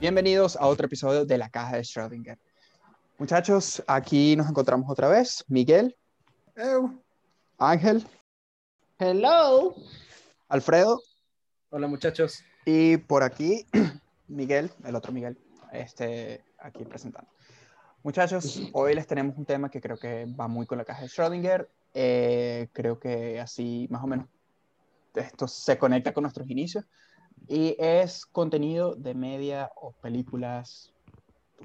Bienvenidos a otro episodio de La Caja de Schrödinger. Muchachos, aquí nos encontramos otra vez. Miguel. Eu. Ángel. Hello. Alfredo. Hola muchachos. Y por aquí, Miguel, el otro Miguel, este, aquí presentando. Muchachos, hoy les tenemos un tema que creo que va muy con la caja de Schrödinger. Eh, creo que así más o menos esto se conecta con nuestros inicios. Y es contenido de media o películas,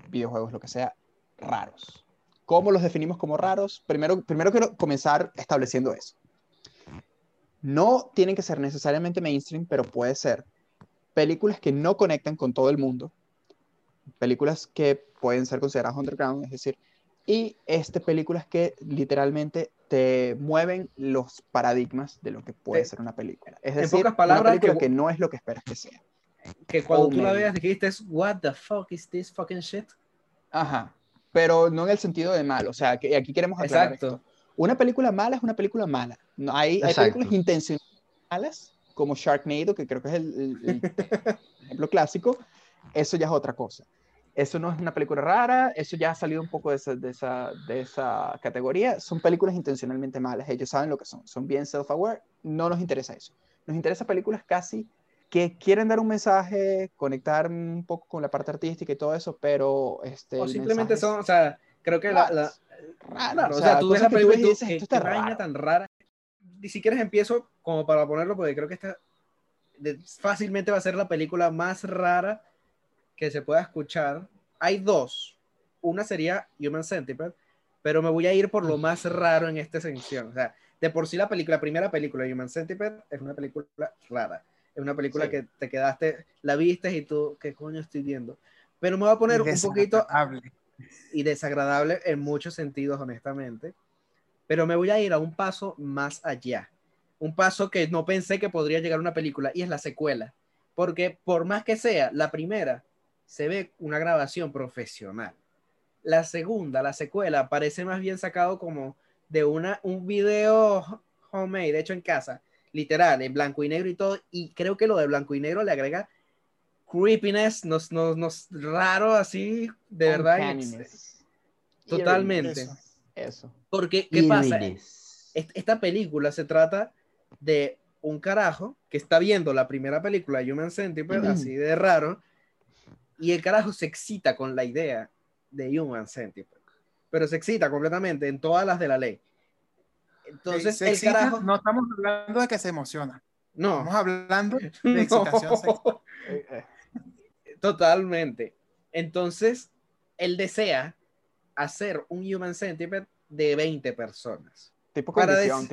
videojuegos, lo que sea, raros. ¿Cómo los definimos como raros? Primero, primero quiero comenzar estableciendo eso. No tienen que ser necesariamente mainstream, pero puede ser películas que no conectan con todo el mundo, películas que pueden ser consideradas underground, es decir, y este, películas que literalmente te mueven los paradigmas de lo que puede Eh, ser una película. Es en decir, pocas palabras, una película que- que no es lo que esperas que sea. Que cuando Oh, tú la veas dijiste, what the fuck is this fucking shit? Ajá, pero no en el sentido de malo, o sea, que aquí queremos aclarar Exacto. esto. Una película mala es una película mala. No, hay, hay películas intencionales malas, como Sharknado, que creo que es el, el- el ejemplo clásico. Eso ya es otra cosa. Eso no es una película rara, eso ya ha salido un poco de esa, de esa, de esa categoría. Son películas intencionalmente malas, ellos saben lo que son, son bien self-aware, no nos interesa eso. Nos interesa películas casi que quieren dar un mensaje, conectar un poco con la parte artística y todo eso, pero... Este, O simplemente son, o sea, creo que la, la- raro, claro, o sea, tú ves la película y tú dices, "¿Qué- esto está vaina raro". tan rara. Y si quieres empiezo como para ponerlo, porque creo que esta fácilmente va a ser la película más rara que se pueda escuchar. Hay dos. Una sería Human Centipede, pero me voy a ir por lo más raro en esta sección. O sea, de por sí la película, la primera película, Human Centipede, es una película rara. Es una película Sí. que te quedaste, la viste y tú, ¿qué coño estoy viendo? Pero me voy a poner un poquito y desagradable en muchos sentidos, honestamente. Pero me voy a ir a un paso más allá. Un paso que no pensé que podría llegar a una película y es la secuela. Porque por más que sea, la primera se ve una grabación profesional. La segunda, la secuela, parece más bien sacado como de una, un video homemade, hecho en casa, literal, en blanco y negro y todo. Y creo que lo de blanco y negro le agrega creepiness, nos, nos, nos raro así, de verdad. Totalmente. Eso. Eso. Porque, ¿qué pasa? Esta película se trata de un carajo que está viendo la primera película, Human Centipede, así de raro, y el carajo se excita con la idea de Human Centipede, pero se excita completamente en todas las de la ley. Entonces, Se el excita, carajo... No estamos hablando de que se emociona. No, Estamos hablando de no. excitación sexual. Totalmente. Entonces, él desea hacer un Human Centipede de 20 personas. tipo Para condición,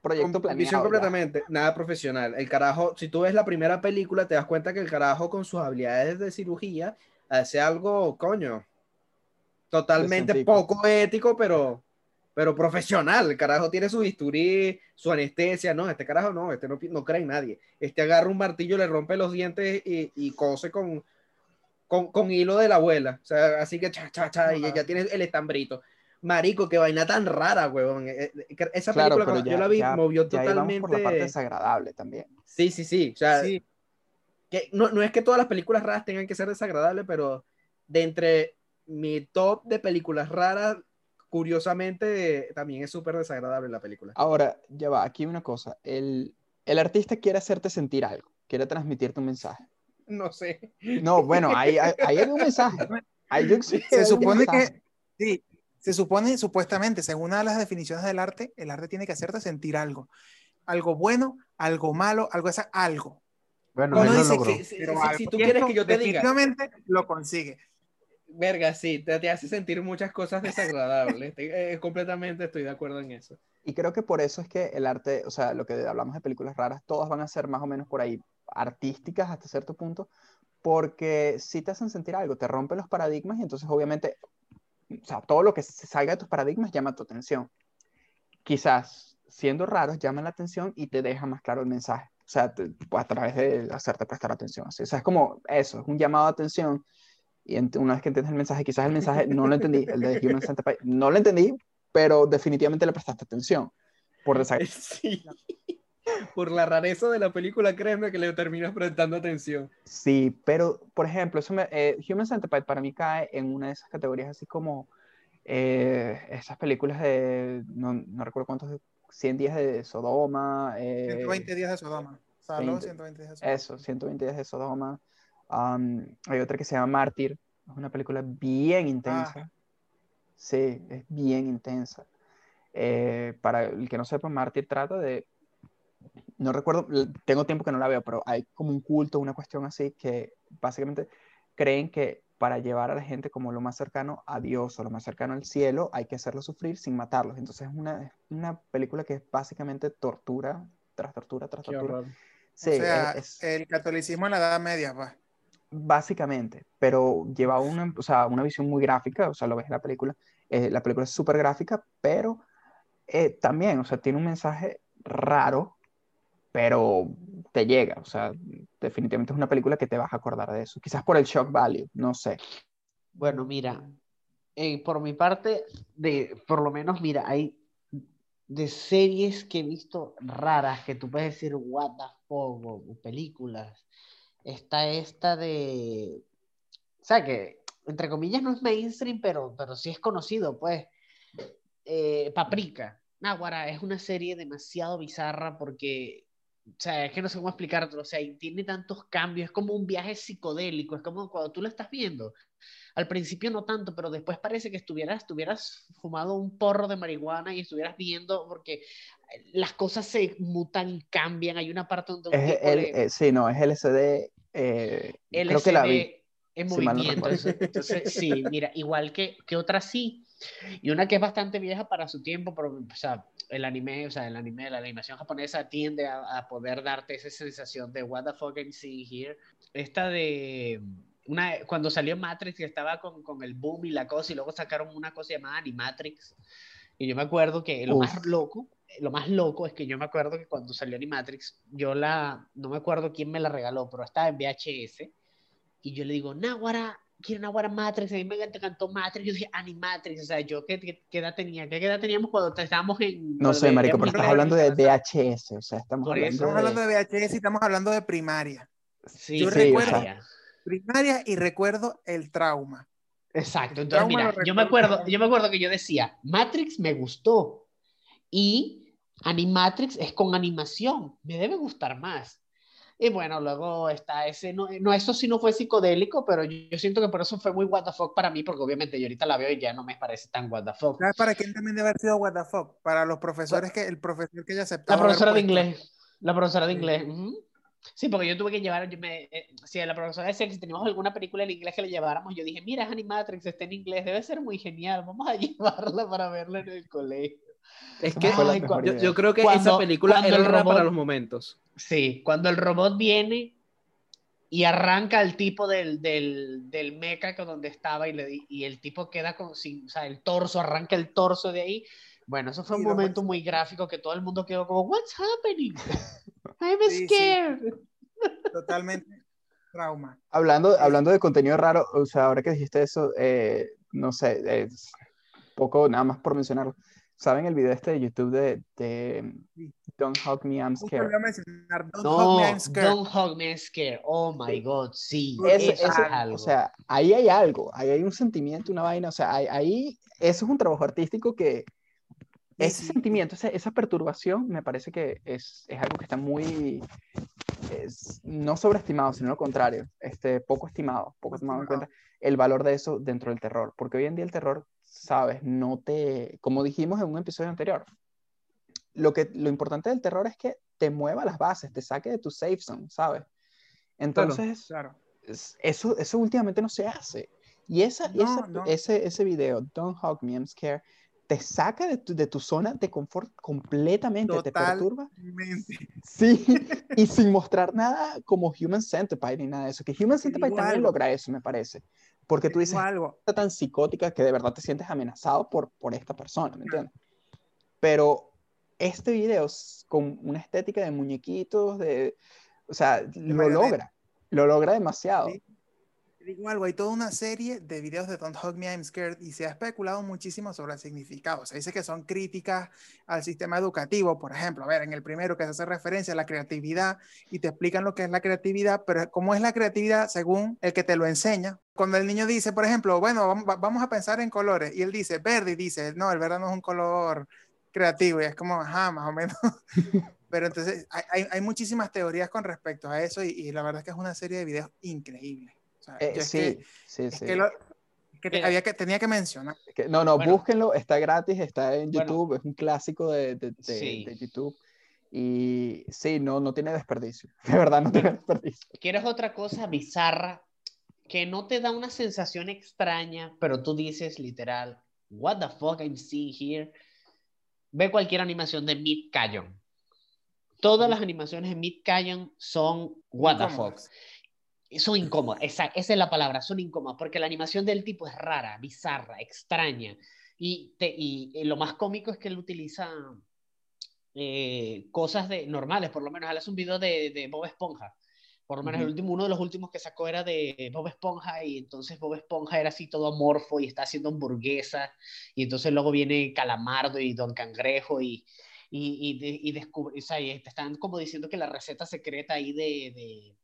proyecto planeado. visión ya. completamente, nada profesional. El carajo, si tú ves la primera película, te das cuenta que el carajo con sus habilidades de cirugía hace algo, coño, totalmente poco ético, pero, pero profesional. El carajo tiene su bisturí, su anestesia. No, este carajo no, este no, no cree en nadie. Este agarra un martillo, le rompe los dientes y, y cose con, con, con hilo de la abuela. O sea, así que cha, cha, cha, y ya tiene el estambrito. Marico, qué vaina tan rara, huevón. Eh, eh, Esa Claro, película, cuando ya, yo la vi, ya- movió ya totalmente. por la parte desagradable también. Sí, sí, sí. O sea, Sí, que no, no es que todas las películas raras tengan que ser desagradables, pero de entre mi top de películas raras, curiosamente, también es súper desagradable la película. Ahora, ya va, aquí una cosa. El, el artista quiere hacerte sentir algo, quiere transmitirte un mensaje. No sé. No, bueno, ahí, ahí hay un mensaje. Hay se un supone mensaje. que, sí, se supone, supuestamente, según una de las definiciones del arte, el arte tiene que hacerte sentir algo. Algo bueno, algo malo, algo esa, algo. Bueno, Uno dice que si, Pero si- algo. si tú quieres que yo te diga, Definitivamente lo consigue. verga, sí, te, te hace sentir muchas cosas desagradables. Te- eh, completamente estoy de acuerdo en eso. Y creo que por eso es que el arte, o sea, lo que hablamos de películas raras, todas van a ser más o menos por ahí artísticas hasta cierto punto, porque si te hacen sentir algo, te rompen los paradigmas y entonces obviamente, o sea, todo lo que se salga de tus paradigmas llama tu atención. Quizás siendo raros llaman la atención y te deja más claro el mensaje. O sea, te- a través de hacerte prestar atención. O sea, es como eso, es un llamado de atención. Y una vez que entiendes el mensaje, quizás el mensaje no lo entendí, el de Human Centipede, no lo entendí, pero definitivamente le prestaste atención. Por desag- Sí. Por la rareza de la película, créeme que le terminas prestando atención. Sí, pero por ejemplo, eso me, eh, Human Centipede para mí cae en una de esas categorías así como eh, esas películas de, no, no recuerdo cuántos, 100 días de Sodoma. Eh, 120 días de Sodoma. Saló 20. 120 días de Sodoma. Eso, 120 días de Sodoma. Um, hay otra que se llama Mártir, es una película bien intensa. Sí, es bien intensa. Eh, para el que no sepa, Mártir trata de, no recuerdo, tengo tiempo que no la veo, pero hay como un culto, una cuestión así, que básicamente creen que para llevar a la gente como lo más cercano a Dios o lo más cercano al cielo, hay que hacerlos sufrir sin matarlos. Entonces es una, es una película que es básicamente tortura tras tortura tras Qué tortura. Sí, o sea, es- es- el catolicismo en la Edad Media, pues. Básicamente, pero lleva una, o sea, una visión muy gráfica, o sea, lo ves en la película, eh, la película es súper gráfica, pero eh, también, o sea, tiene un mensaje raro, pero te llega, o sea, definitivamente es una película que te vas a acordar de eso, quizás por el shock value, no sé. Bueno, mira, eh, por mi parte, de, por lo menos, mira, hay de series que he visto raras que tú puedes decir, what the fuck, películas. Está esta de, o sea, que entre comillas no es mainstream, pero, pero sí es conocido, pues. Eh, Paprika. Náguara es una serie demasiado bizarra porque, o sea, es que no sé cómo explicártelo, o sea, y tiene tantos cambios, es como un viaje psicodélico, es como cuando tú lo estás viendo. Al principio no tanto, pero después parece que estuvieras, estuvieras fumado un porro de marihuana y estuvieras viendo, porque las cosas se mutan y cambian. Hay una parte donde un Es el, le- eh, sí, no, es LSD, eh, creo que la vi. En no movimiento. Entonces, sí, mira, igual que, que otra sí. Y una que es bastante vieja para su tiempo, pero, o sea, el anime, o sea, el anime, la animación japonesa tiende a, a poder darte esa sensación de what the fuck I'm seeing here. Esta de una, cuando salió Matrix, que estaba con, con el boom y la cosa, y luego sacaron una cosa llamada Animatrix. Y yo me acuerdo que lo Uf. más loco, lo más loco es que yo me acuerdo que cuando salió Animatrix, yo la, no me acuerdo quién me la regaló, pero estaba en VHS. Y yo le digo, Nahuara, quiero Nahuara Matrix. A mí me encantó Matrix. Yo dije, Animatrix. O sea, yo, ¿qué, qué, qué edad tenía? ¿Qué edad teníamos cuando estábamos en. No sé, marico, pero estás hablando de? VHS, o sea, estamos hablando. Estamos de... hablando de VHS y estamos hablando de primaria. Sí, Yo sí, recuerdo- o sea, Primaria y recuerdo el trauma. Exacto. Entonces, trauma mira, yo me acuerdo, yo me acuerdo que yo decía, Matrix me gustó. Y Animatrix es con animación. Me debe gustar más. Y bueno, luego está ese, no, no, eso sí no fue psicodélico, pero yo, yo siento que por eso fue muy what the fuck para mí, porque obviamente yo ahorita la veo y ya no me parece tan what the fuck. ¿Sabes para quién también debe haber sido what the fuck? Para los profesores que, el profesor que ella aceptaba. La profesora de inglés. La profesora de Sí. inglés. ujú. Sí, porque yo tuve que llevar, yo me, eh, si la profesora decía que si teníamos alguna película en inglés que le lleváramos, yo dije, mira, es Animatrix, está en inglés, debe ser muy genial, vamos a llevarla para verla en el colegio. Es que Ay, yo, yo creo que Cuando- esa película cuando era el rara para robot- los momentos. Sí, cuando el robot viene y arranca al tipo del, del, del mecha que donde estaba y, le, y el tipo queda con, sin, o sea, el torso, arranca el torso de ahí. Bueno, eso fue Sí, un lo momento muy gráfico que todo el mundo quedó como, what's happening? I'm Sí, sí. scared. Totalmente trauma. Hablando, hablando de contenido raro, o sea, ahora que dijiste eso, eh, no sé, es poco, nada más por mencionarlo. ¿Saben el video este de YouTube de, de Sí. Don't Hug Me, I'm Scared? Don't No, Hug Me, I'm Scared. Don't hug me, I'm scared. Oh my God, sí. Eso ese- es algo. o sea, ahí hay algo, ahí hay un sentimiento, una vaina, o sea, ahí, ahí- eso es un trabajo artístico que Sí, ese sí. sentimiento, esa, esa perturbación, me parece que es, es algo que está muy, es, no sobreestimado, sino lo contrario, este, poco estimado, poco tomado en cuenta el valor de eso dentro del terror, porque hoy en día el terror, sabes, no te, como dijimos en un episodio anterior, lo, que, lo importante del terror es que te mueva las bases, te saque de tu safe zone, ¿sabes? Entonces, Claro. es- eso, eso últimamente no se hace. Y esa, No, esa- no. Ese, ese video, Don't Hug Me, I'm Scared, te saca de tu, de tu zona de confort completamente, te Total. perturba. Sí, y sin mostrar nada como Human Centipede ni nada de eso. Que Human Te Centipede también algo. logra eso, me parece. Porque tú Te dices, algo. está tan psicótica que de verdad te sientes amenazado por, por esta persona, ¿me entiendes? Pero este video con una estética de muñequitos, de, o sea, lo logra, lo logra demasiado. Sí. Digo algo, hay toda una serie de videos de Don't Hug Me, I'm Scared y se ha especulado muchísimo sobre el significado. Se dice que son críticas al sistema educativo, por ejemplo. A ver, en el primero que se hace referencia a la creatividad y te explican lo que es la creatividad, pero cómo es la creatividad según el que te lo enseña. Cuando el niño dice, por ejemplo, bueno, vamos, a pensar en colores y él dice verde y dice, no, el verde no es un color creativo y es como, ajá, más o menos. Pero entonces hay, hay, muchísimas teorías con respecto a eso y, y la verdad es que es una serie de videos increíble. Eh, sí, sí, sí. Que, había que tenía que mencionar. no, no, búsquenlo, está gratis, está en YouTube, es un clásico de, de, de, YouTube. Y sí, no, no tiene desperdicio. De verdad, no tiene desperdicio. ¿Quieres otra cosa bizarra que no te da una sensación extraña, pero tú dices literal, what the fuck I'm seeing here? Ve cualquier animación de Mid Canyon. Todas las animaciones de Mid Canyon son what the fuck son incómodas, esa, esa, es la palabra, son incómodas, porque la animación del tipo es rara, bizarra, extraña. Y, y, lo más cómico es que él utiliza eh, cosas de, normales, por lo menos. Él hace un video de, de Bob Esponja. Por lo menos el último, uno de los últimos que sacó era de Bob Esponja y entonces Bob Esponja era así todo amorfo y está haciendo hamburguesas y entonces luego viene Calamardo y Don Cangrejo y, y, y, y descubre, o sea, y te están como diciendo que la receta secreta ahí de de,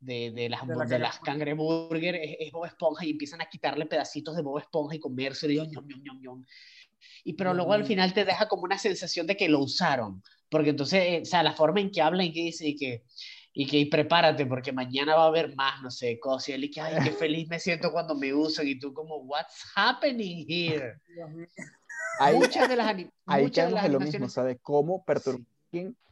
de las, de, las cangreburger es, es, Bob Esponja y empiezan a quitarle pedacitos de Bob Esponja y comerse y ñom, ñom, ñom. Y pero luego al final te deja como una sensación de que lo usaron, porque entonces, eh, o sea, la forma en que habla y que dice y que y que y prepárate porque mañana va a haber más, no sé, cosas y él y que ay, qué feliz me siento cuando me usan y tú como what's happening here. Ahí, muchas de las, ahí muchas de, las lo mismo, o sea, de cómo perturbar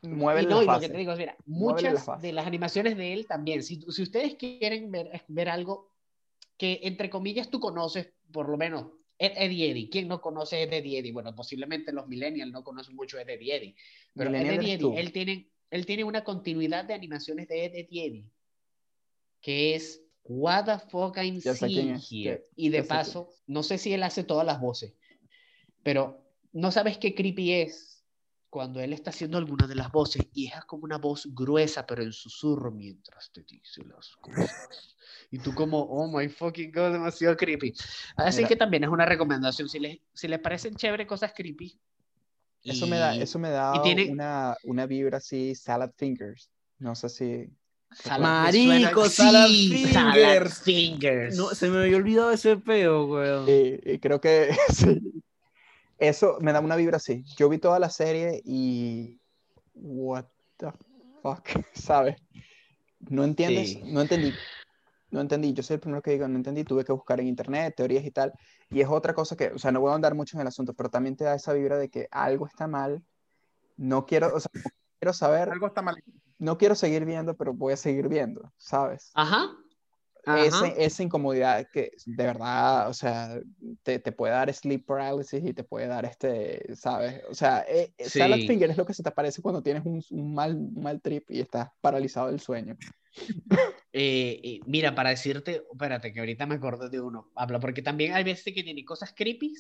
mueve y no, y lo que te digo, mira, muchas de las animaciones de él también, si, si ustedes quieren ver, ver algo que entre comillas tú conoces, por lo menos Eddie Eddie. ¿Quién no conoce a Eddie Eddie? Bueno, posiblemente los millennials no conocen mucho a Eddie Eddie. Pero Eddie Eddie, él tiene, él tiene una continuidad de animaciones de Eddie Eddie que es What the fuck I'm seeing here. Y de paso, no sé si él hace todas las voces, pero no sabes qué creepy es cuando él está haciendo alguna de las voces y es como una voz gruesa pero en susurro mientras te dice las cosas. Y tú como, oh my fucking god, demasiado creepy. Así que también es una recomendación. Si les, si les parecen chévere cosas creepy. Eso me da, eso me da una, una vibra así, salad fingers. No sé si... Marico, salad, fingers. fingers. No, se me había olvidado ese peo, weón. y creo que sí, eso me da una vibra así. Yo vi toda la serie y. What the fuck, ¿sabes? No entiendes, no entendí. No entendí, yo soy el primero que digo, no entendí, tuve que buscar en internet, teorías y tal, y es otra cosa que, o sea, no voy a andar mucho en el asunto, pero también te da esa vibra de que algo está mal, no quiero, o sea, no quiero saber, algo está mal. No quiero seguir viendo, pero voy a seguir viendo, ¿sabes? Ajá, esa incomodidad que de verdad, o sea, te, te, puede dar sleep paralysis y te puede dar este, ¿sabes? O sea, eh, eh, salad finger es lo que se te aparece cuando tienes un, un mal, mal trip y estás paralizado del sueño. Eh, mira, para decirte, espérate, que ahorita me acuerdo de uno, habla, porque también hay veces que tiene cosas creepy,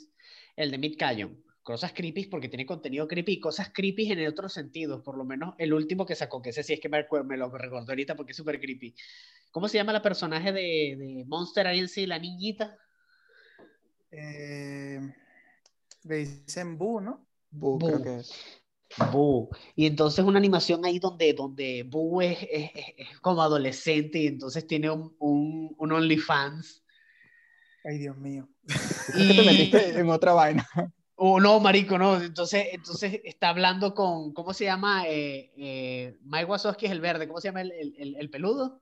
el de Mid Canyon, cosas creepy porque tiene contenido creepy y cosas creepy en otros sentidos, por lo menos el último que sacó, que ese sí es que me, me lo recordó ahorita porque es súper creepy. ¿Cómo se llama la personaje de, de Monster Agency, la niñita? Eh, le dicen Boo, ¿no? Boo, creo que es. Boo. Y entonces una animación ahí donde, donde Boo es, es, es como adolescente y entonces tiene un, un, un OnlyFans. Ay, Dios mío. Y... te metiste en otra vaina. Oh, no, marico, no. Entonces, entonces está hablando con, ¿cómo se llama? Eh, eh, Mike Wazowski es el verde. ¿Cómo se llama el, el, el peludo?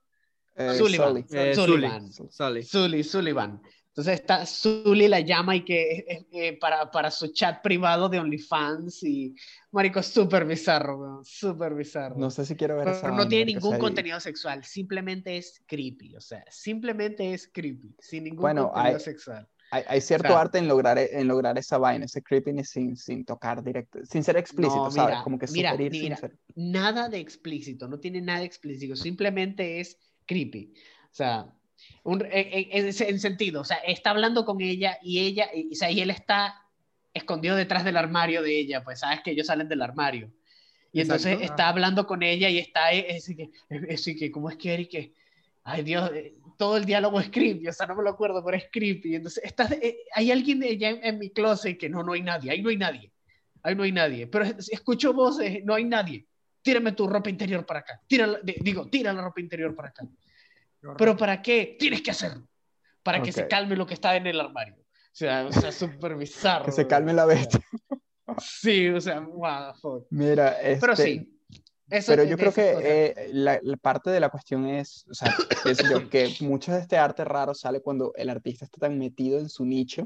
Eh, Sullivan. Eh, Sullivan. Sully. Sully. Sullivan. Entonces está Sully la llama y que eh, para, para su chat privado de OnlyFans y marico súper bizarro, súper bizarro. No sé si quiero ver Pero no tiene ningún contenido sexual, simplemente es creepy, o sea, simplemente es creepy, sin ningún contenido sexual hay, cierto arte en lograr, en lograr esa vaina, ese creepiness sin, sin tocar directo, sin ser explícito, ¿sabes? Como que mira, mira, nada de explícito, no tiene nada explícito, simplemente es creepy. O sea, un, en, en, sentido, o sea, está hablando con ella y ella, y, o sea, y él está escondido detrás del armario de ella, pues sabes que ellos salen del armario. Y entonces está hablando con ella y está, es, que, es, que, ¿cómo es que Eric? ay Dios, eh, todo el diálogo es creepy, o sea, no me lo acuerdo, pero es creepy. Entonces, estás, eh, hay alguien allá en, en mi closet que no, no hay nadie, ahí no hay nadie, ahí no hay nadie, pero es- escucho voces, no hay nadie. Tírame tu ropa interior para acá. Tira, di- digo, tira la ropa interior para acá. ¿Pero para qué? Tienes que hacerlo. Para que se calme lo que está en el armario. O sea, o sea súper bizarro. Que se calme la bestia. Sí, o sea, fuck. Mira, Pero este, sí. Eso Pero yo creo que eh, la, la parte de la cuestión es, o sea, pienso yo, que mucho de este arte raro sale cuando el artista está tan metido en su nicho,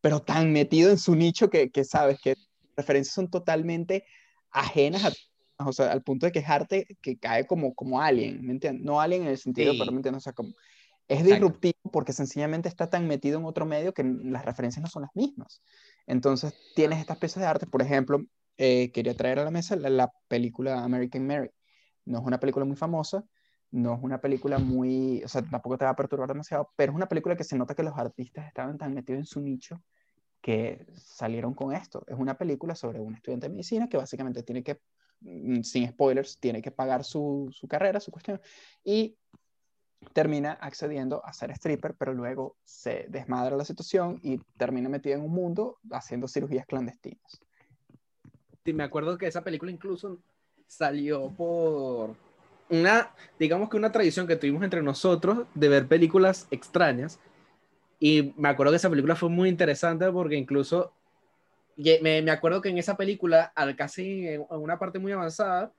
pero tan metido en su nicho que, que sabes que referencias son totalmente ajenas a, o sea, al punto de que es arte que cae como, como alien, ¿me entiendes? No alien en el sentido, Sí. pero ¿me entiendes? O sea, como, es Exacto. disruptivo porque sencillamente está tan metido en otro medio que las referencias no son las mismas. Entonces, tienes estas piezas de arte, por ejemplo, eh, quería traer a la mesa la, la película American Mary. No es una película muy famosa, no es una película muy, o sea, tampoco te va a perturbar demasiado, pero es una película que se nota que los artistas estaban tan metidos en su nicho que salieron con esto. Es una película sobre un estudiante de medicina que básicamente tiene que, mm, sin spoilers, tiene que pagar su, su carrera, su cuestión, y termina accediendo a ser stripper, pero luego se desmadra la situación y termina metido en un mundo haciendo cirugías clandestinas. Sí, me acuerdo que esa película incluso salió por una, digamos que una tradición que tuvimos entre nosotros de ver películas extrañas. Y me acuerdo que esa película fue muy interesante porque incluso me, me acuerdo que en esa película, al casi en en una parte muy avanzada,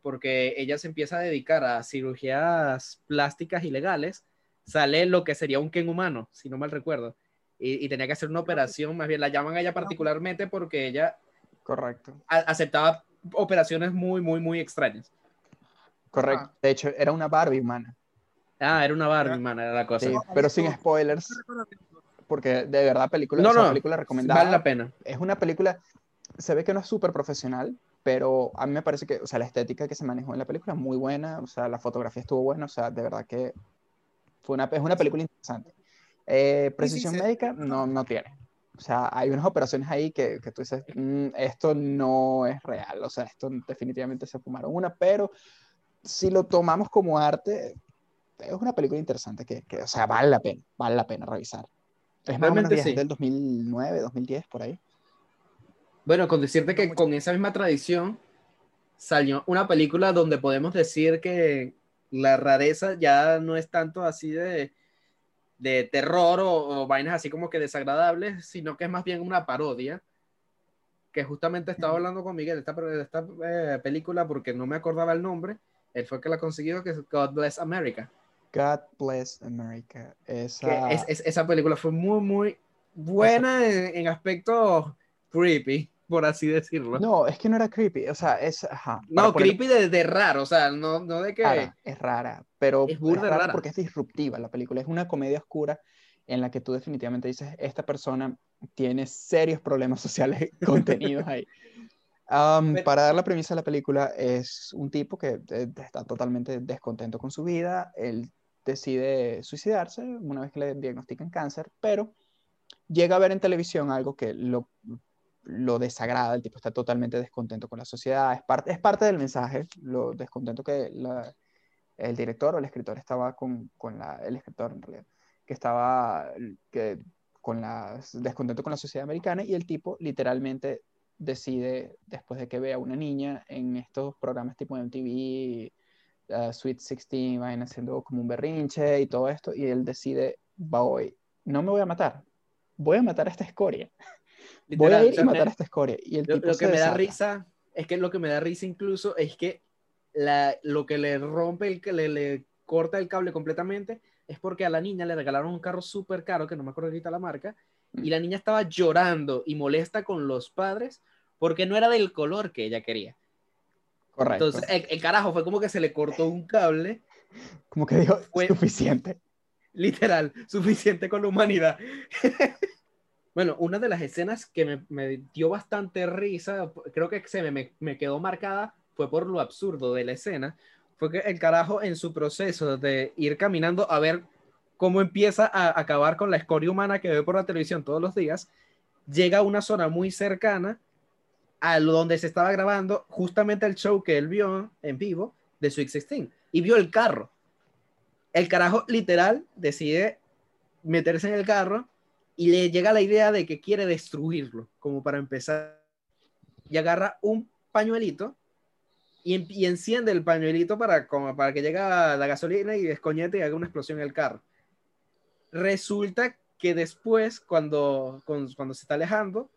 porque ella se empieza a dedicar a cirugías plásticas ilegales, sale lo que sería un Ken humano, si no mal recuerdo. Y, y tenía que hacer una operación, más bien la llaman a ella particularmente porque ella Correcto. a- aceptaba operaciones muy, muy, muy extrañas. Correcto. Ah. De hecho, era una Barbie humana. Ah, era una Barbie, Ya. man, era la cosa. Sí, pero sin spoilers, porque de verdad película, No, no, película recomendada. Vale la pena. Es una película, se ve que no es súper profesional, pero a mí me parece que, o sea, la estética que se manejó en la película es muy buena, o sea, la fotografía estuvo buena, o sea, de verdad que fue una, es una película interesante. Eh, precisión médica no, no tiene. O sea, hay unas operaciones ahí que, que tú dices, "Mm, esto no es real, o sea, esto definitivamente se fumaron una, pero si lo tomamos como arte, es una película interesante que, que, o sea, vale la pena, vale la pena revisar. Es más o menos sí. del 2009, 2010, por ahí. Bueno, con decirte que con esa misma tradición salió una película donde podemos decir que la rareza ya no es tanto así de, de terror o, o vainas así como que desagradables, sino que es más bien una parodia. Que justamente estaba hablando con Miguel de esta, de esta eh, película porque no me acordaba el nombre. Él fue el que la consiguió, que es God Bless America. God Bless America. Esa, es- es- esa película fue muy, muy buena en, en aspectos creepy, por así decirlo. No, No, es que no era creepy. O sea, es. Ajá, para poner- creepy de, de raro, o sea, no, no de que... rara, es rara, pero Es burda rara rara. porque es disruptiva la película. Es una comedia oscura en la que tú definitivamente dices, esta persona tiene serios problemas sociales contenidos ahí. Um, Pero- para dar la premisa de la película, es un tipo que eh, está totalmente descontento con su vida. Él decide suicidarse una vez que le diagnostican cáncer, pero llega a ver en televisión algo que lo, lo desagrada. El tipo está totalmente descontento con la sociedad. Es parte, es parte del mensaje, lo descontento que el director o el escritor estaba con, con la, el escritor en realidad, que estaba que, con la, descontento con la sociedad americana y el tipo literalmente decide, después de que vea a una niña en estos programas tipo MTV, uh, Sweet 16, vayan haciendo como un berrinche y todo esto, y él decide, voy, no me voy a matar, voy a matar a esta escoria, voy a ir y matar me- a esta escoria. Y el lo, tipo lo se que me da risa es que lo que me da risa incluso es que la, lo que le rompe, el que le, le corta el cable completamente es porque a la niña le regalaron un carro súper caro, que no me acuerdo ahorita la marca, y la niña estaba llorando y molesta con los padres porque no era del color que ella quería. Correcto. Entonces, el, el carajo fue como que se le cortó un cable, como que dijo, fue- suficiente. literal, suficiente con la humanidad. bueno, una de las escenas que me, me dio bastante risa, creo que se me, quedó marcada, fue por lo absurdo de la escena, fue que el carajo en su proceso de ir caminando a ver cómo empieza a acabar con la escoria humana que ve por la televisión todos los días, llega a una zona muy cercana a donde se estaba grabando justamente el show que él vio en vivo de Sweet 16 y vio el carro. El carajo literal decide meterse en el carro y le llega la idea de que quiere destruirlo, como para empezar. Y agarra un pañuelito y, y enciende el pañuelito para, para que llegue la gasolina y descoñete y haga una explosión en el carro. Resulta que después, cuando, con- cuando se está alejando,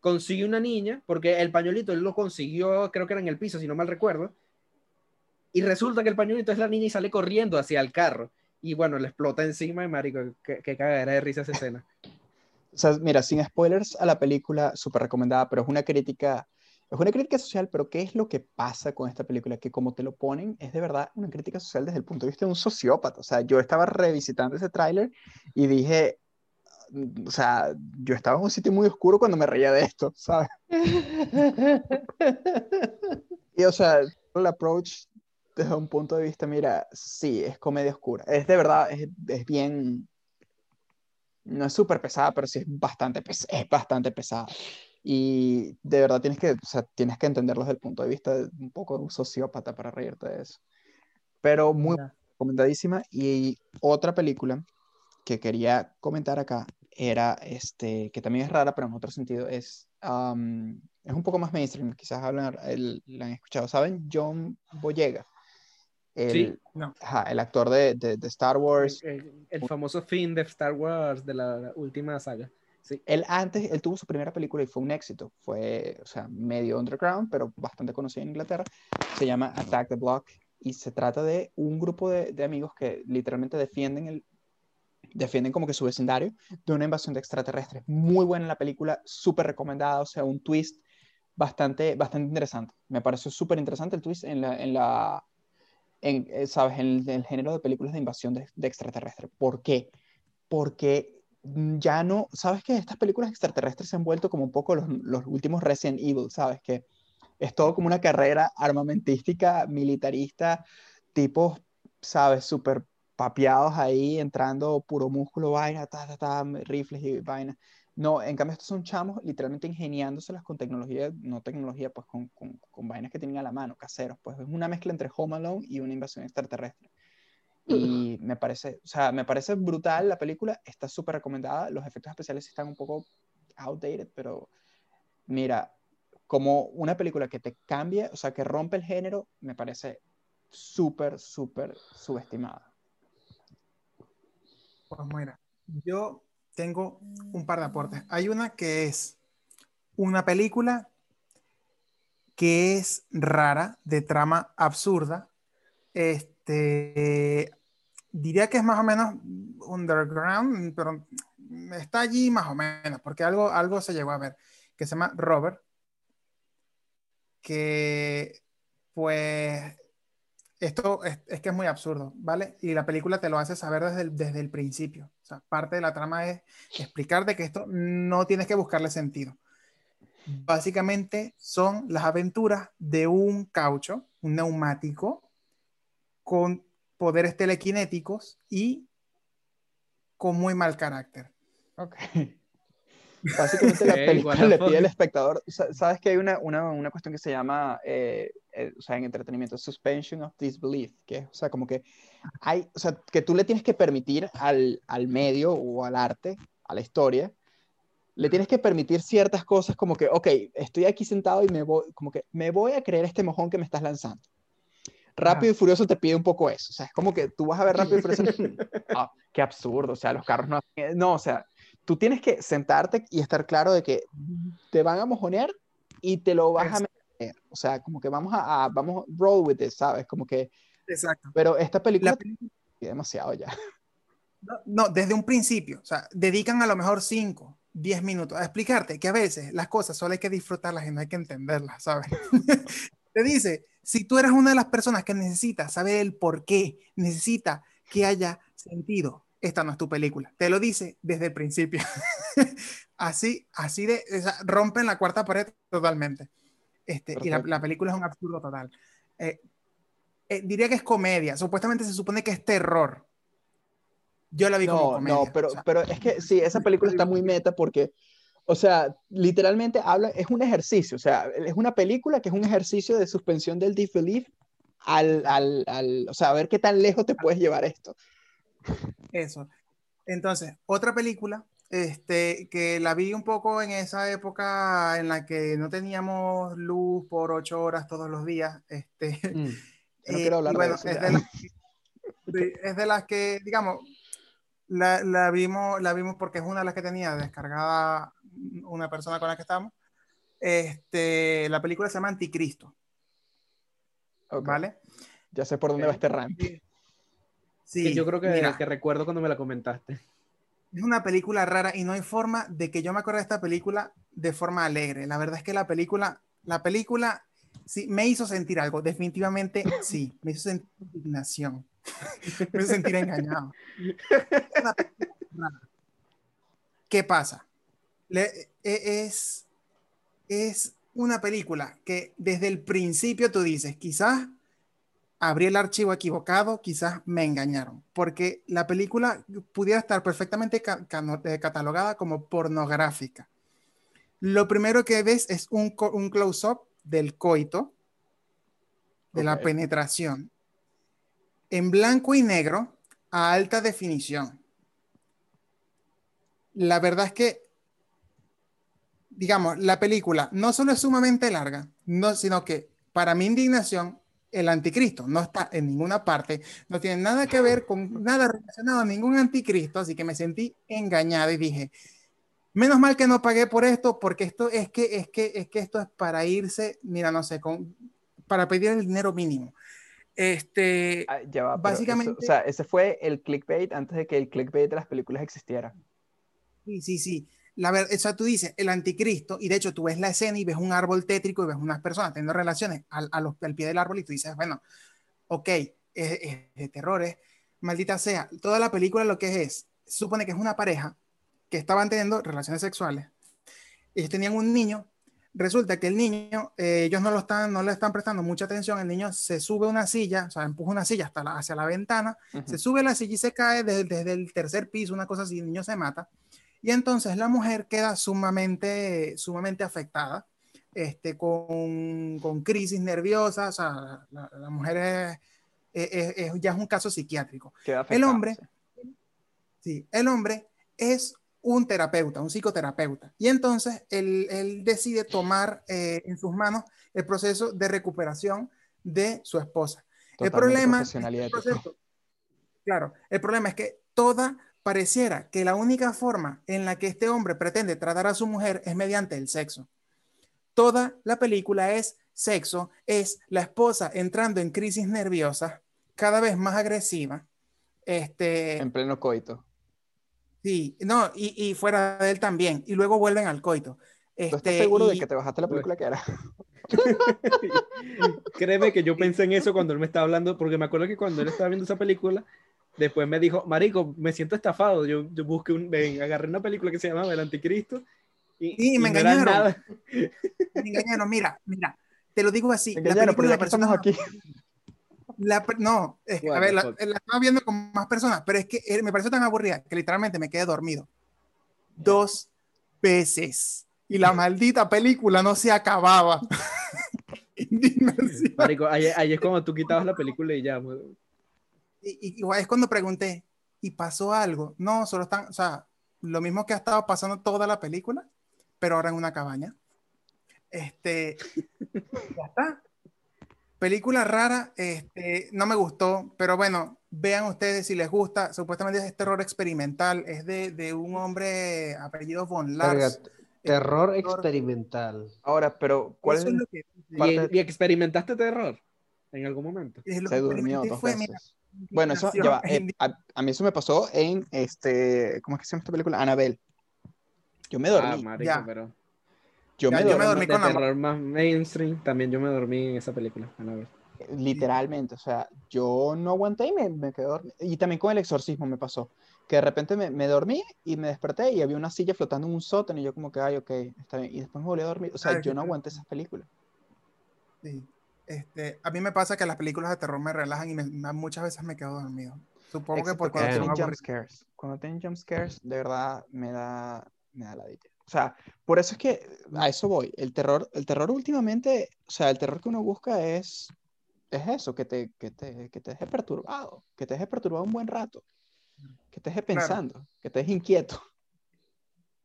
consigue una niña, porque el pañuelito él lo consiguió, creo que era en el piso, si no mal recuerdo, y resulta que el pañuelito es la niña y sale corriendo hacia el carro. Y bueno, le explota encima y marico, que, que cagadera de risa esa escena. O sea, mira, sin spoilers a la película, súper recomendada, pero es una crítica, es una crítica social, pero ¿qué es lo que pasa con esta película? Que como te lo ponen, es de verdad una crítica social desde el punto de vista de un sociópata. O sea, yo estaba revisitando ese tráiler y dije, mm, o sea, yo estaba en un sitio muy oscuro cuando me reía de esto, ¿sabes? Y o sea, el approach desde un punto de vista, mira, sí, es comedia oscura. Es de verdad, es, es bien, no es súper pesada, pero sí es bastante, pes- es bastante pesada. Y de verdad tienes que, o sea, tienes que entenderlo desde el punto de vista de un poco de un sociópata para reírte de eso. Pero muy recomendadísima. Y otra película que quería comentar acá era, este, que también es rara, pero en otro sentido, es, am, es un poco más mainstream, quizás hablan, el, la han escuchado, ¿saben? John Boyega, el, Sí. No. ajá, el actor de, de, de Star Wars. El, el famoso fin de Star Wars de la, la última saga. Sí. Él antes, él tuvo su primera película y fue un éxito, fue, o sea, medio underground, pero bastante conocido en Inglaterra, se llama Attack the Block y se trata de un grupo de, de amigos que literalmente defienden el, defienden como que su vecindario de una invasión de extraterrestres. Muy buena la película, súper recomendada, o sea, un twist bastante, bastante interesante. Me pareció súper interesante el twist en la, en la, en, eh, ¿sabes? En en el género de películas de invasión de, de extraterrestres. ¿Por qué? Porque mm, ya no, ¿sabes que Estas películas extraterrestres se han vuelto como un poco los, los últimos Resident Evil, ¿sabes? Que es todo como una carrera armamentística, militarista, tipos, ¿sabes? Súper papeados ahí, entrando puro músculo, vaina, ta, ta, ta, rifles y vaina. No, en cambio estos son chamos literalmente ingeniándoselas con tecnología, no tecnología, pues con, con, con vainas que tienen a la mano, caseros. Pues es una mezcla entre Home Alone y una invasión extraterrestre. Y me parece, o sea, me parece brutal la película, está súper recomendada, los efectos especiales están un poco outdated, pero mira, como una película que te cambia, o sea, que rompe el género, me parece súper, súper subestimada. Pues mira, yo tengo un par de aportes. Hay una que es una película que es rara, de trama absurda. Este, diría que es más o menos underground, pero está allí más o menos, porque algo, algo se llegó a ver, que se llama Robert, que pues esto es, que es muy absurdo, ¿vale? Y la película te lo hace saber desde desde el principio. Parte de la trama es explicarte que esto no tienes que buscarle sentido. Básicamente son las aventuras de un caucho, un neumático, con poderes telequinéticos y con muy mal carácter. Ok. Básicamente la película le pide al espectador, sabes que hay una, una, una cuestión que se llama, eh, eh, o sea, en entretenimiento, suspension of disbelief, que es, o sea, como que hay, o sea, que tú le tienes que permitir al, al medio o al arte, a la historia, le tienes que permitir ciertas cosas como que, ok, estoy aquí sentado y me voy, como que me voy a creer este mojón que me estás lanzando. Rápido y Furioso te pide un poco eso, o sea, es como que tú vas a ver Rápido y Furioso, oh, qué absurdo, o sea, los carros no, no, o sea, tú tienes que sentarte y estar claro de que te van a mojonear y te lo vas Exacto. O sea, como que vamos a, a, vamos roll with this, ¿sabes? Como que... Exacto. Pero esta película... película... demasiado ya. No, no, desde un principio. O sea, dedican a lo mejor 5, 10 minutos a explicarte que a veces las cosas solo hay que disfrutarlas y no hay que entenderlas, ¿sabes? te dice, si tú eres una de las personas que necesita saber el por qué, necesita que haya sentido, esta no es tu película. Te lo dice desde el principio. así, así de, o sea, rompen la cuarta pared totalmente. Este, y la, la, película es un absurdo total. Eh, eh, diría que es comedia. Supuestamente se supone que es terror. Yo la vi no, como comedia. No, pero, o sea, pero es que sí, esa película está muy meta porque, o sea, literalmente habla, es un ejercicio. O sea, es una película que es un ejercicio de suspensión del disbelief al, al, al, o sea, a ver qué tan lejos te puedes llevar esto. Eso. Entonces, otra película este, que la vi un poco en esa época en la que no teníamos luz por ocho horas todos los días. Este, Mm. Yo no eh, quiero hablar y de eso es, de las, sí, es de las que, digamos, la, la vimos, la vimos porque es una de las que tenía descargada una persona con la que estamos. Este, la película se llama Anticristo, ¿vale? Ya sé por dónde va este rant. Sí, que yo creo que, mira, que recuerdo cuando me la comentaste. Es una película rara y no hay forma de que yo me acuerde de esta película de forma alegre. La verdad es que la película, la película sí me hizo sentir algo. Definitivamente sí, me hizo sentir indignación. me hizo sentir engañado. ¿Qué pasa? E- es, es una película que desde el principio tú dices, quizás abrí el archivo equivocado, quizás me engañaron, porque la película pudiera estar perfectamente ca- eh, catalogada como pornográfica. Lo primero que ves es un, close-up del coito, de la penetración, en blanco y negro a alta definición. La verdad es que, digamos, la película no solo es sumamente larga, no, sino que para mi indignación, el anticristo no está en ninguna parte, no tiene nada que ver con nada relacionado a ningún anticristo, así que me sentí engañado y dije, menos mal que no pagué por esto, porque esto es que, es que, es que esto es para irse, mira, no sé, con, para pedir el dinero mínimo. Este, Ah, ya va, pero eso- Básicamente- o sea, ese fue el clickbait antes de que el clickbait de las películas existiera. Sí, sí, sí. La verdad, o sea, tú dices el anticristo, y de hecho tú ves la escena y ves un árbol tétrico y ves unas personas teniendo relaciones al, a los- al pie del árbol y tú dices, bueno, ok, es, es de terror, es maldita sea. Toda la película lo que es, supone que es una pareja que estaban teniendo relaciones sexuales. Ellos tenían un niño. Resulta que el niño, eh, ellos no, lo están, no le están prestando mucha atención. El niño se sube una silla, o sea, empuja una silla hasta la- hacia la ventana se sube la silla y se cae desde, desde el tercer piso, una cosa así, el niño se mata. Y entonces la mujer queda sumamente, sumamente afectada, este, con, con crisis nerviosa, o sea, la, la mujer es, es- es- ya es un caso psiquiátrico. El hombre, sí. sí, el hombre es un terapeuta, un psicoterapeuta. Y entonces él, él decide tomar eh, en sus manos el proceso de recuperación de su esposa. El Totalmente problema, profesional y es que el proceso- claro, el problema es que toda pareciera que la única forma en la que este hombre pretende tratar a su mujer es mediante el sexo. Toda la película es sexo, es la esposa entrando en crisis nerviosa, cada vez más agresiva. Este, En pleno coito. sí, no, y, y fuera de él también, y luego vuelven al coito. ¿Tú estás Este, seguro de y- que te bajaste la película que era? Créeme que yo pensé en eso cuando él me estaba hablando, porque me acuerdo que cuando él estaba viendo esa película, después me dijo, Marico, me siento estafado. Yo, yo busqué un, ven, agarré una película que se llamaba El Anticristo. Y, Sí, y me no engañaron. nada. me engañaron, mira, mira, te lo digo así. la película me que pareció estamos tan- aquí. La no, es que, a ver, la, fuck. la estaba viendo con más personas, pero es que eh, me pareció tan aburrida que literalmente me quedé dormido. Dos veces. Y la maldita película no se acababa. Marico, ahí, ahí es cuando tú quitabas la película y ya. pues. Y, y- igual es cuando pregunté, ¿y pasó algo? No, solo están, o sea, lo mismo que ha estado pasando toda la película, pero ahora en una cabaña. Este, ya está. Película rara, este, no me gustó, pero bueno, vean ustedes si les gusta. Supuestamente es terror experimental, es de, de un hombre apellido Von Lars. terror experimental. Ahora, pero ¿cuál Eso es lo que ¿Y, y experimentaste terror en algún momento? Se durmió dos fue, veces. mira, Bueno, eso ya va, eh, a, a mí eso me pasó en este, ¿cómo es que se llama esta película? Annabelle. Yo me Ah, dormí. marico, Ya. pero... yo, ya, me yo me dormí, dormí de con la- terror más mainstream, también yo me dormí en esa película. Annabelle. literalmente. O sea, yo no aguanté y me, me quedé dormido. Y también con el exorcismo me pasó. Que de repente me, me dormí y me desperté y había una silla flotando en un sótano y yo como que, ay, ok, está bien. Y después me volví a dormir. O sea, Ay, yo no aguanté esas películas. Sí. Este, a mí me pasa que las películas de terror me relajan y me- muchas veces me quedo dormido. Supongo que porque cuando tienen jump scares. Cuando tienen jump scares, de verdad me da, me da la O sea, por eso es que a eso voy. El terror, el terror últimamente, o sea, el terror que uno busca es es eso, que te, que te, que te deje perturbado, que te deje perturbado un buen rato, que te deje Claro. pensando, que te deje inquieto.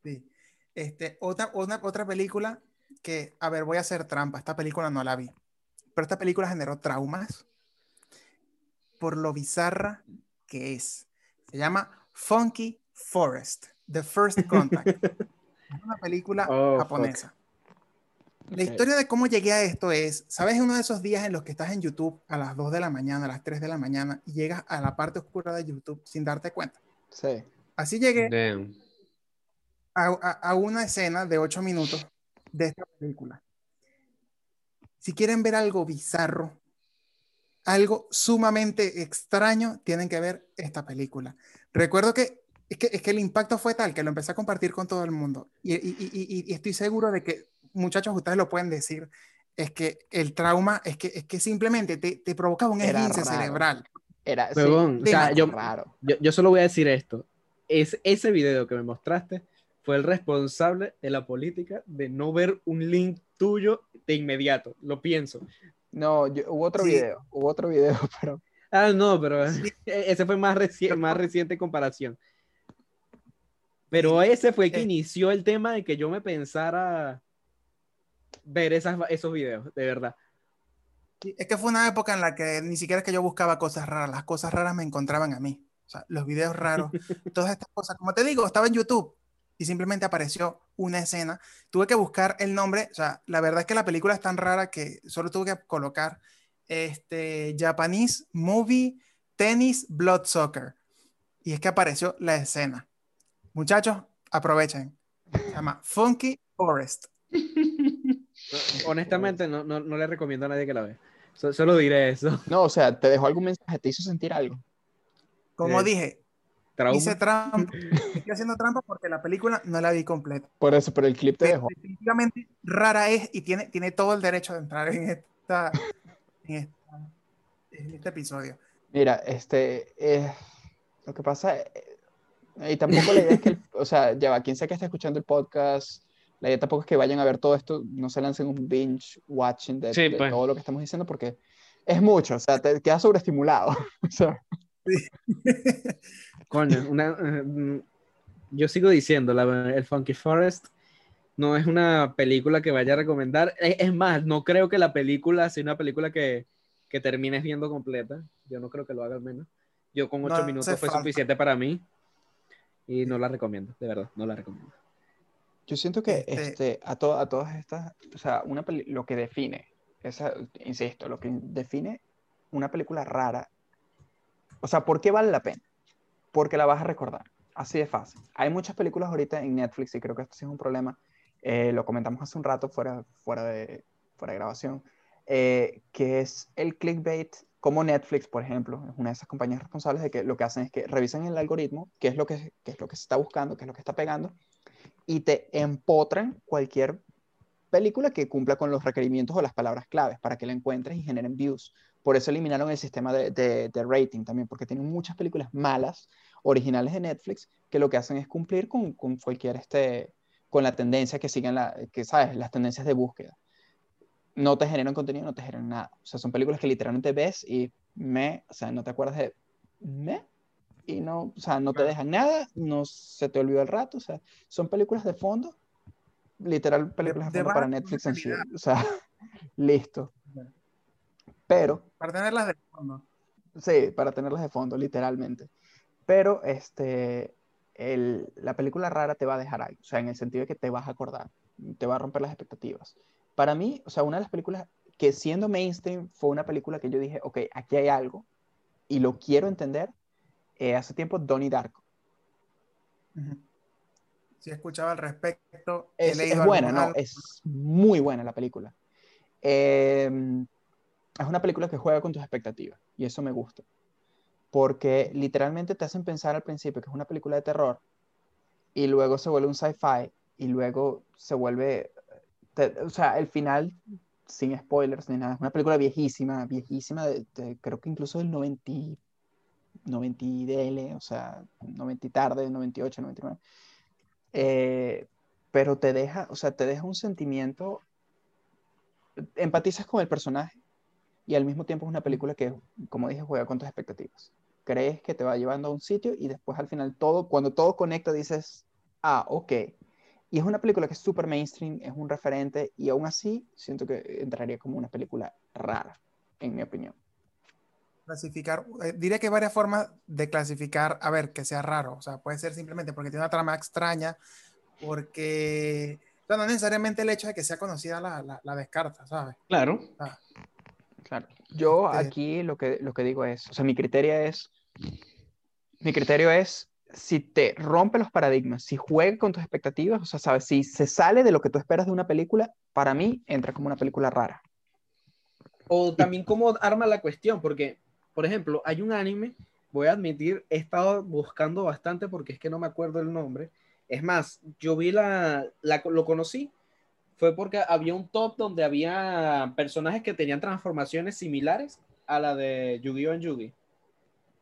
Sí. Este, otra, una, otra película que, a ver, voy a hacer trampa. Esta película no la vi. Pero esta película generó traumas por lo bizarra que es. Se llama Funky Forest, The First Contact. es una película Oh, japonesa. La historia de cómo llegué a esto es, ¿sabes uno de esos días en los que estás en YouTube a las 2 de la mañana, a las 3 de la mañana y llegas a la parte oscura de YouTube sin darte cuenta? Sí. Así llegué a, a- a una escena de 8 minutos de esta película. Si quieren ver algo bizarro, algo sumamente extraño, tienen que ver esta película. Recuerdo que es que, es que el impacto fue tal que lo empecé a compartir con todo el mundo. Y, y- y- y- y estoy seguro de que, muchachos, ustedes lo pueden decir, es que el trauma es que, es que simplemente te, te provocaba un esguince cerebral. Era sí, o sea, yo, raro. yo, yo solo voy a decir esto. Es, ese video que me mostraste fue el responsable de la política de no ver un link tuyo de inmediato. Lo pienso. No, yo- hubo otro Sí. video, hubo otro video, pero Ah, no, pero Sí. ese fue más, reci- más reciente en comparación. Pero ese fue el que inició el tema de que yo me pensara ver esas, esos videos, de verdad. Es que fue una época en la que ni siquiera es que yo buscaba cosas raras, las cosas raras me encontraban a mí. O sea, los videos raros, todas estas cosas. Como te digo, estaba en YouTube y simplemente apareció una escena. Tuve que buscar el nombre. O sea, la verdad es que la película es tan rara que solo tuve que colocar este Japanese Movie Tennis Blood Soccer. Y es que apareció la escena. Muchachos, aprovechen. Se llama Funky Forest. Honestamente, no, no, no le recomiendo a nadie que la vea. So- solo diré eso. no, o sea, te dejó algún mensaje, te hizo sentir algo. Como Eh, dije, Trauma. hice trampa. Estoy haciendo trampa porque la película no la vi completa. Por eso, pero el clip te dejó. definitivamente rara es y tiene, tiene todo el derecho de entrar en, esta, en, esta- en este episodio. Mira, este, eh, lo que pasa, eh, y tampoco la idea es que, el- o sea, ya va, quien sea que esté escuchando el podcast, la idea tampoco es que vayan a ver todo esto, no se lancen un binge watching de, Sí, de pues. todo lo que estamos diciendo, porque es mucho, o sea, te quedas sobreestimulado. O sea, Coño, una, eh, mm, yo sigo diciendo, la- el Funky Forest no es una película que vaya a recomendar. Es, es más, no creo que la película sea una película que, que termines viendo completa. Yo no creo que lo haga al menos. Yo con No ocho hace minutos fue falta. suficiente para mí y no la recomiendo, de verdad, no la recomiendo. yo siento que Este- este, a, to- a todas estas, o sea, una lo que define, esa, insisto, lo que define una película rara, o sea, ¿por qué vale la pena? Porque la vas a recordar, así de fácil. Hay muchas películas ahorita en Netflix y creo que esto sí es un problema, eh, lo comentamos hace un rato fuera, fuera, de, fuera de grabación, eh, que es el clickbait, como Netflix, por ejemplo, es una de esas compañías responsables de que lo que hacen es que revisan el algoritmo, qué es lo que, qué es lo que se está buscando, qué es lo que está pegando, y te empotran cualquier película que cumpla con los requerimientos o las palabras claves para que la encuentres y generen views. Por eso eliminaron el sistema de, de- de rating también, porque tienen muchas películas malas, originales de Netflix, que lo que hacen es cumplir con, con cualquier, este, con la tendencia que siguen, la, que sabes, las tendencias de búsqueda. No te generan contenido, no te generan nada. O sea, son películas que literalmente ves y me, o sea, no te acuerdas de me, y no, o sea, no te dejan nada, no se te olvidó el rato, o sea, son películas de fondo, literal películas de, de fondo para Netflix chill, calidad. o sea, listo. Pero, Para tenerlas de fondo. sí, para tenerlas de fondo, literalmente. Pero, este, el- la película rara te va a dejar algo, o sea, en el sentido de que te vas a acordar, te va a romper las expectativas. Para mí, o sea, una de las películas que siendo mainstream fue una película que yo dije, ok, aquí hay algo y lo quiero entender, eh, hace tiempo Donnie Darko. He escuchado al respecto. Es, buena, ¿no? Es muy buena la película. Eh, es una película que juega con tus expectativas y eso me gusta. Porque literalmente te hacen pensar al principio que es una película de terror y luego se vuelve un sci-fi y luego se vuelve, te- o sea, el final, sin spoilers ni nada, es una película viejísima, viejísima, de, de- creo que incluso del 90, y- 90 y DL, o sea, 90 y tarde, 98, 99. Eh, pero te deja, o sea, te deja un sentimiento, empatizas con el personaje, y al mismo tiempo es una película que, como dije, juega con tus expectativas. Crees que te va llevando a un sitio y después al final todo, cuando todo conecta dices, ah, ok. Y es una película que es súper mainstream, es un referente y aún así siento que entraría como una película rara, en mi opinión. Clasificar, eh, diría que hay varias formas de clasificar, a ver, que sea raro. O sea, puede ser simplemente porque tiene una trama extraña, porque no necesariamente el hecho de que sea conocida la, la, descarta, ¿sabes? Claro. Claro. Yo Este- aquí lo que, lo que digo es, o sea, mi criterio es, mi criterio es si te rompe los paradigmas, si juega con tus expectativas, o sea, sabes, si se sale de lo que tú esperas de una película, para mí entra como una película rara. O también cómo arma la cuestión, porque, por ejemplo, hay un anime, voy a admitir, he estado buscando bastante porque es que no me acuerdo el nombre. Es más, yo vi la, la- lo conocí, fue porque había un top donde había personajes que tenían transformaciones similares a la de Yu-Gi-Oh! en Yu-Gi.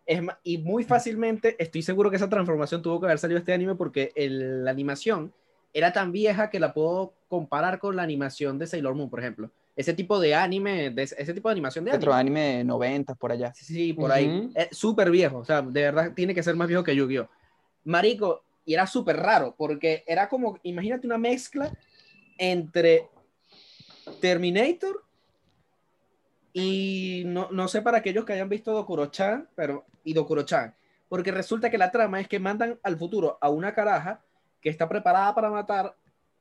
Es y muy fácilmente estoy seguro que esa transformación tuvo que haber salido este anime porque el- la animación era tan vieja que la puedo comparar con la animación de Sailor Moon, por ejemplo. Ese tipo de anime, de ese tipo de animación de Otro anime. anime 90 por allá. Sí, por ahí. Es súper viejo, o sea, de verdad tiene que ser más viejo que Yu-Gi-Oh! Marico, y era súper raro, porque era como, imagínate una mezcla entre Terminator y no, no sé para aquellos que hayan visto Dokuro-chan, pero, y Dokuro-chan, porque resulta que la trama es que mandan al futuro a una caraja que está preparada para matar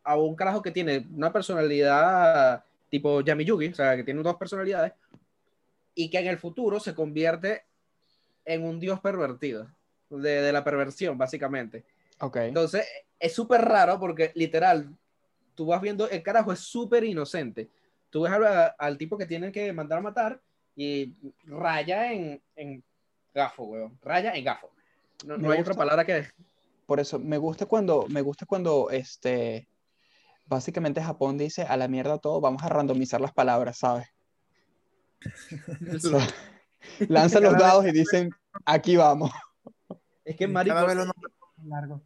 a un carajo que tiene una personalidad tipo Yami Yugi, o sea, que tiene dos personalidades, y que en el futuro se convierte en un dios pervertido, de, de la perversión, básicamente. Ok. Entonces, es súper raro porque literal, tú vas viendo, el carajo es súper inocente. Tú ves al, al tipo que tienen que mandar a matar y raya en, en gafo, weón. Raya en gafo. No, hay otra palabra que... Por eso, me gusta cuando, me gusta cuando, este, básicamente Japón dice, a la mierda todo, vamos a randomizar las palabras, ¿sabes? O sea, lanzan los dados y dicen, aquí vamos. Es que, marico, largos.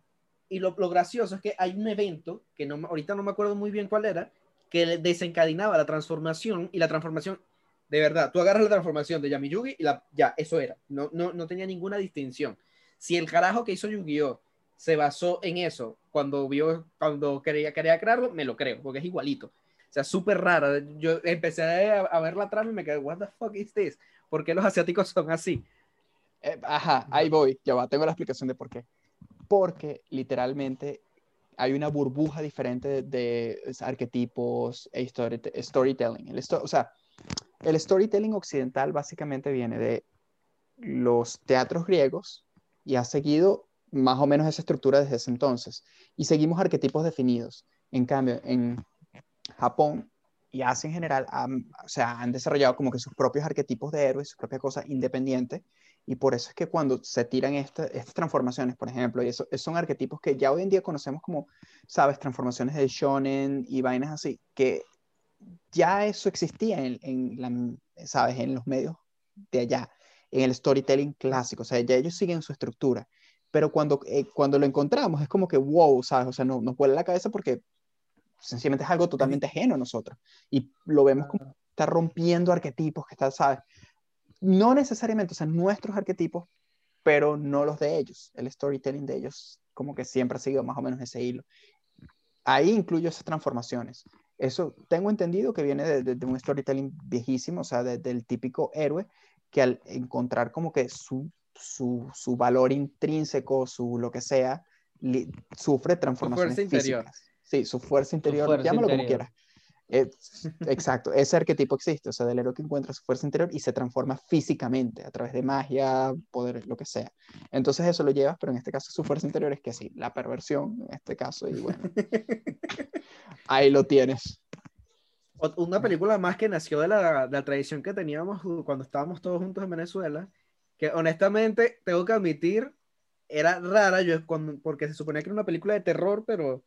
y lo, lo gracioso es que hay un evento, que no, ahorita no me acuerdo muy bien cuál era, que desencadenaba la transformación y la transformación, de verdad, tú agarras la transformación de Yami Yugi y ya, eso era, no, no, no tenía ninguna distinción. Si el carajo que hizo Yu-Gi-Oh! se basó en eso cuando vio, cuando quería, quería crearlo, me lo creo, porque es igualito. O sea, súper rara. Yo empecé a, a ver la trama y me quedé, what the fuck is this? ¿Por qué los asiáticos son así? Eh, ajá, ahí voy, ya va, tengo la explicación de por qué. Porque literalmente hay una burbuja diferente de, arquetipos e story- storytelling. El sto- o sea, el storytelling occidental básicamente viene de los teatros griegos y ha seguido más o menos esa estructura desde ese entonces. Y seguimos arquetipos definidos. En cambio, en Japón y Asia en general, han, o sea, han desarrollado como que sus propios arquetipos de héroes, sus propias cosas independientes. Y por eso es que cuando se tiran esta- estas transformaciones, por ejemplo, y eso, son arquetipos que ya hoy en día conocemos como, sabes, transformaciones de shonen y vainas así, que ya eso existía en, en la, sabes, en los medios de allá, en el storytelling clásico, o sea, ya ellos siguen su estructura, pero cuando, eh, cuando lo encontramos es como que, wow, sabes, o sea, no, nos vuela la cabeza porque sencillamente es algo totalmente ajeno a nosotros. Y lo vemos como está rompiendo arquetipos, que está, sabes, no necesariamente, o sea, nuestros arquetipos, pero no los de ellos, el storytelling de ellos como que siempre ha seguido más o menos ese hilo. Ahí incluyo esas transformaciones. Eso tengo entendido que viene de, de- de un storytelling viejísimo, o sea, de- del típico héroe que al encontrar como que su, su, su valor intrínseco, su lo que sea, li- sufre transformaciones fuerza interior. físicas. Sí, su fuerza interior, fuerza llámalo como interior. quieras. Eh, exacto, ese arquetipo existe, o sea, del héroe que encuentra su fuerza interior y se transforma físicamente a través de magia, poder, lo que sea. Entonces eso lo llevas, pero en este caso su fuerza interior es que sí, la perversión en este caso, y bueno, ahí lo tienes. Una película más que nació de la, de la tradición que teníamos cuando estábamos todos juntos en Venezuela, que honestamente tengo que admitir, era rara, yo, cuando, porque se suponía que era una película de terror, pero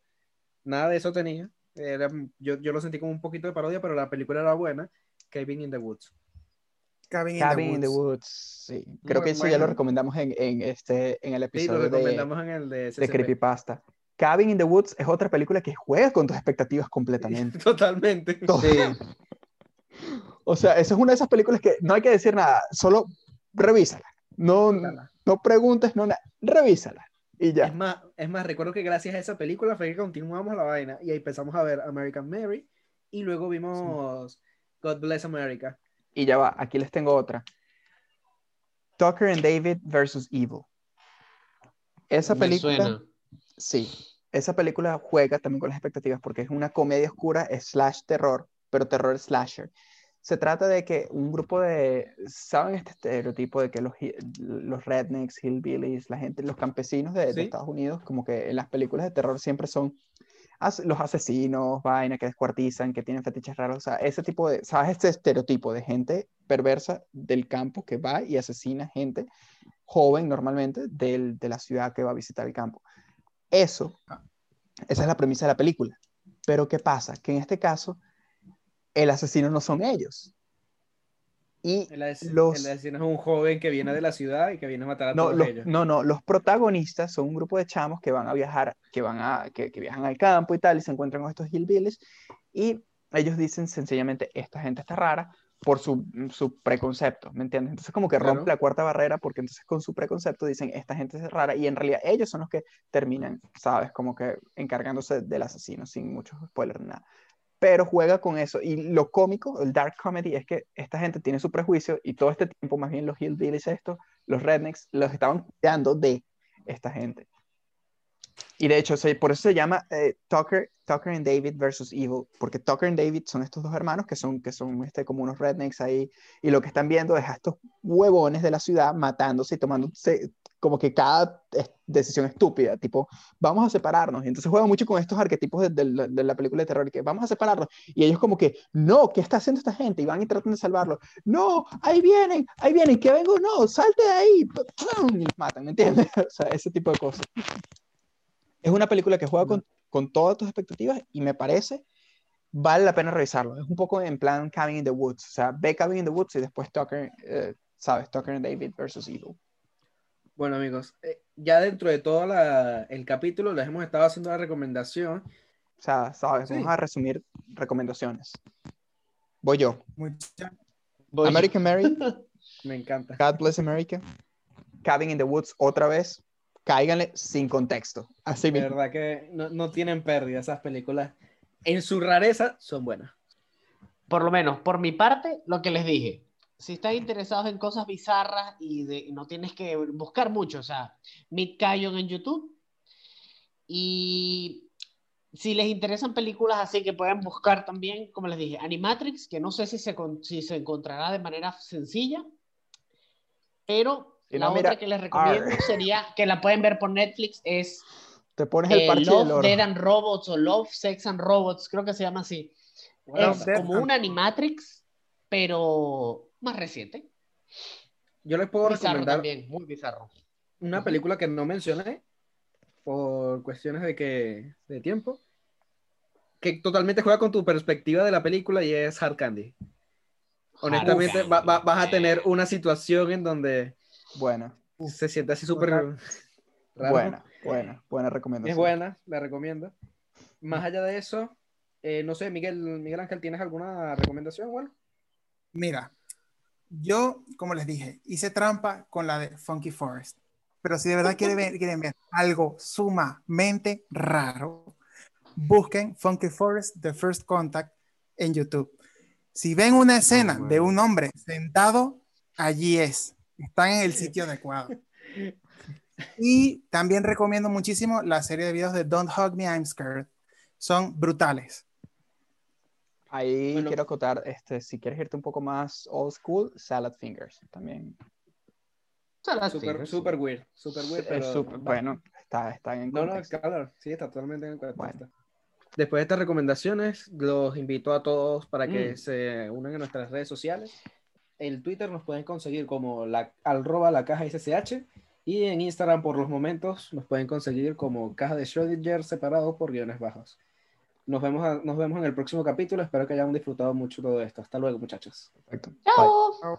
nada de eso tenía. Era, yo, yo lo sentí como un poquito de parodia, pero la película era buena, Cabin in the Woods. Cabin, Cabin in the Woods. Woods, sí. Creo Muy que eso ya lo recomendamos en, en este, en el Sí, lo episodio de, recomendamos en el de de. Creepypasta. Cabin in the Woods es otra película que juega con tus expectativas completamente. Totalmente. Sí. O sea, esa es una de esas películas que no hay que decir nada, solo revísala. No, no preguntes, no nada, revísala. Y ya. Es más, es más, recuerdo que gracias a esa película fue que continuamos la vaina y ahí empezamos a ver American Mary y luego vimos God Bless America. Y ya va, aquí les tengo otra. Tucker and David versus Evil. Esa Me película, suena. sí, esa película juega también con las expectativas porque es una comedia oscura slash terror, pero terror slasher. Se trata de que un grupo de, ¿saben este estereotipo de que los, los rednecks, hillbillies, la gente, los campesinos de. Estados Unidos, como que en las películas de terror siempre son as- los asesinos, vaina, que descuartizan, que tienen fetiches raros, o sea, ese tipo de, ¿sabes? Este estereotipo de gente perversa del campo que va y asesina gente joven normalmente del- de la ciudad que va a visitar el campo. Eso, esa es la premisa de la película. Pero ¿qué pasa? Que en este caso, el asesino no son ellos. Y El, los... el asesino es un joven que viene de la ciudad y que viene a matar a No, todos los, ellos. no, no, los protagonistas son un grupo de chamos que van a viajar, que van a, que, que viajan al campo y tal, y se encuentran con estos hillbillies, y ellos dicen sencillamente, esta gente está rara por su, su preconcepto, ¿me entiendes? Entonces como que Claro. rompe la cuarta barrera, porque entonces con su preconcepto dicen, esta gente es rara, y en realidad ellos son los que terminan, ¿sabes? Como que encargándose del asesino, sin muchos spoilers nada. Pero juega con eso, y lo cómico, el dark comedy, es que esta gente tiene su prejuicio, y todo este tiempo más bien los hillbillies estos, los rednecks, los estaban cuidando de esta gente. Y de hecho, por eso se llama eh, Tucker, Tucker and David versus Evil, porque Tucker and David son estos dos hermanos que son, que son este, como unos rednecks ahí, y lo que están viendo es a estos huevones de la ciudad matándose y tomándose como que cada decisión estúpida, tipo, vamos a separarnos. Y entonces juegan mucho con estos arquetipos de, de de la película de terror, que vamos a separarnos. Y ellos como que, no, ¿qué está haciendo esta gente? Y van y tratan de salvarlo. No, ahí vienen, ahí vienen, que vengo, no, salte de ahí. Y los matan, ¿me entiendes? O sea, ese tipo de cosas. Es una película que juega con, con todas tus expectativas y me parece vale la pena revisarlo. Es un poco en plan Cabin in the Woods. O sea, ve Cabin in the Woods y después Tucker, eh, ¿sabes? Tucker and David versus Evil. Bueno, amigos, eh, ya dentro de todo la- el capítulo les hemos estado haciendo la recomendación. O sea, ¿sabes? Sí. Vamos a resumir recomendaciones. Voy yo. Voy- American Mary, Me encanta. God Bless America, Cabin in the Woods otra vez. Cáiganle sin contexto. Así De mismo. verdad que no, no tienen pérdida esas películas. En su rareza son buenas. Por lo menos, por mi parte, lo que les dije. Si están interesados en cosas bizarras y, de, y no tienes que buscar mucho, o sea, Meet Cayon en YouTube. Y si les interesan películas así que pueden buscar también, como les dije, Animatrix, que no sé si se, si se encontrará de manera sencilla, pero la no, otra mira, que les recomiendo sería, que la pueden ver por Netflix, es Te pones el eh, parche Love. Dead and Robots o Love, Sex and Robots, creo que se llama así. Es Death como and- una Animatrix, pero más reciente. Yo les puedo Bizarro recomendar también, muy bizarro. una película que no mencioné por cuestiones de que de tiempo que totalmente juega con tu perspectiva de la película y es Hard Candy. Honestamente, Hard va- va- Candy. vas a tener una situación en donde Buena, se siente así súper raro. buena, buena, buena recomendación. Es buena, la recomiendo. Más allá de eso, eh, no sé, Miguel, Miguel Ángel, ¿tienes alguna recomendación? Bueno, Mira, yo, como les dije, hice trampa con la de Funky Forest. Pero si de verdad quieren ver, quieren ver algo sumamente raro, busquen Funky Forest The First Contact en YouTube. Si ven una escena bueno. de un hombre sentado, allí es. Están en el sitio adecuado. Y también recomiendo muchísimo la serie de videos de Don't Hug Me, I'm Scared. Son brutales. Ahí Bueno. quiero acotar, este, si quieres irte un poco más old school, Salad Fingers también. súper super weird, super weird, Es pero... súper- bueno, está, está en No, no, claro, sí, está totalmente en Bueno. Después de estas recomendaciones, los invito a todos para que Mm. se unan a nuestras redes sociales. El Twitter nos pueden conseguir como la, arroba la caja SSH y en Instagram por los momentos nos pueden conseguir como caja de Schrödinger separado por guiones bajos. Nos vemos, a- nos vemos en el próximo capítulo. Espero que hayan disfrutado mucho todo esto. Hasta luego, muchachos. Perfecto. Bye. Chao.